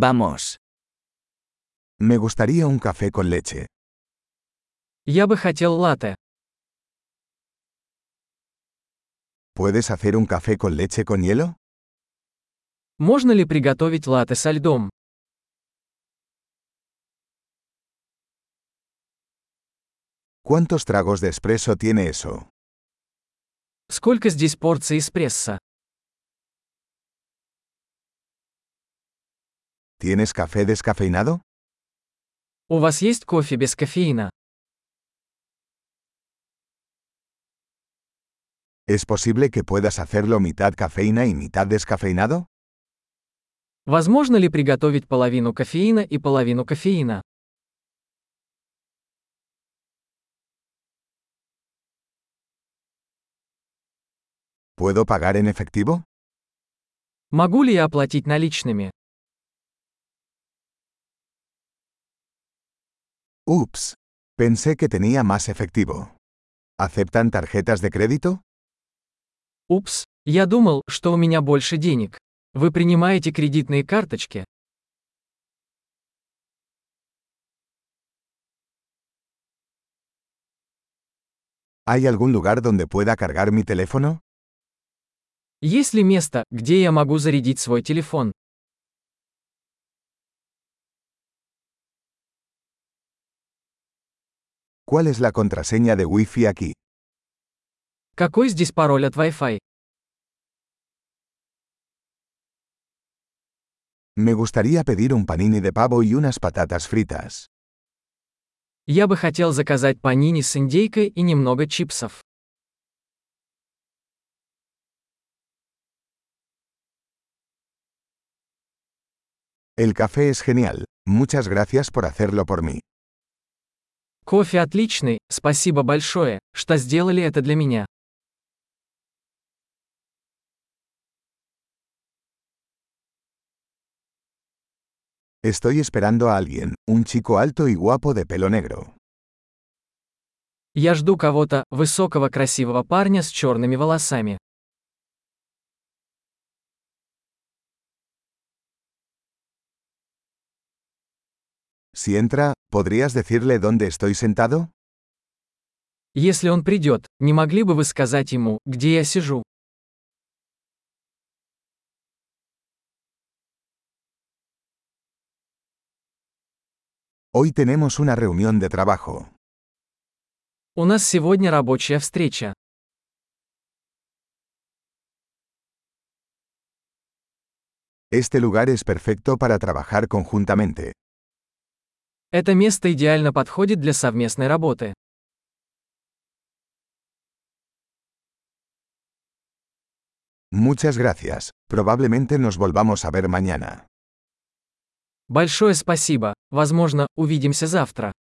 Vamos. Me gustaría un café con leche. Я бы хотел латте. ¿Puedes hacer un café con leche con hielo? Можно ли приготовить латте со льдом? ¿Cuántos tragos de espresso tiene eso? Сколько здесь порций эспрессо? ¿Tienes café descafeinado? У вас есть кофе без кофеина? ¿Es posible que puedas hacerlo mitad cafeína y mitad descafeinado? Возможно ли приготовить половину кофеина и половину кофеина? ¿Puedo pagar en efectivo? Могу ли я оплатить наличными? Ups. Pensé que tenía más efectivo. ¿Aceptan tarjetas de crédito? Упс, я думал, что у меня больше денег. Вы принимаете кредитные карточки? ¿Hay algún lugar donde pueda cargar mi teléfono? Есть ли место, где я могу зарядить свой телефон? ¿Cuál es la contraseña de Wi-Fi aquí? Какой здесь пароль от Wi-Fi? Me gustaría pedir un panini de pavo y unas patatas fritas. Я бы хотел заказать панини с индейкой и немного чипсов. El café es genial. Muchas gracias por hacerlo por mí. Кофе отличный, спасибо большое, что сделали это для меня. Estoy esperando a alguien, un chico alto y guapo de pelo negro. Я жду кого-то, высокого красивого парня с черными волосами. Si entra, ¿podrías decirle dónde estoy sentado? Если он придет, не могли бы вы сказать ему, где я сижу? Hoy tenemos una reunión de trabajo. У нас сегодня рабочая встреча. Este lugar es perfecto para trabajar conjuntamente. Это место идеально подходит для совместной работы. Muchas gracias. Probablemente nos volvamos a ver mañana. Большое спасибо. Возможно, увидимся завтра.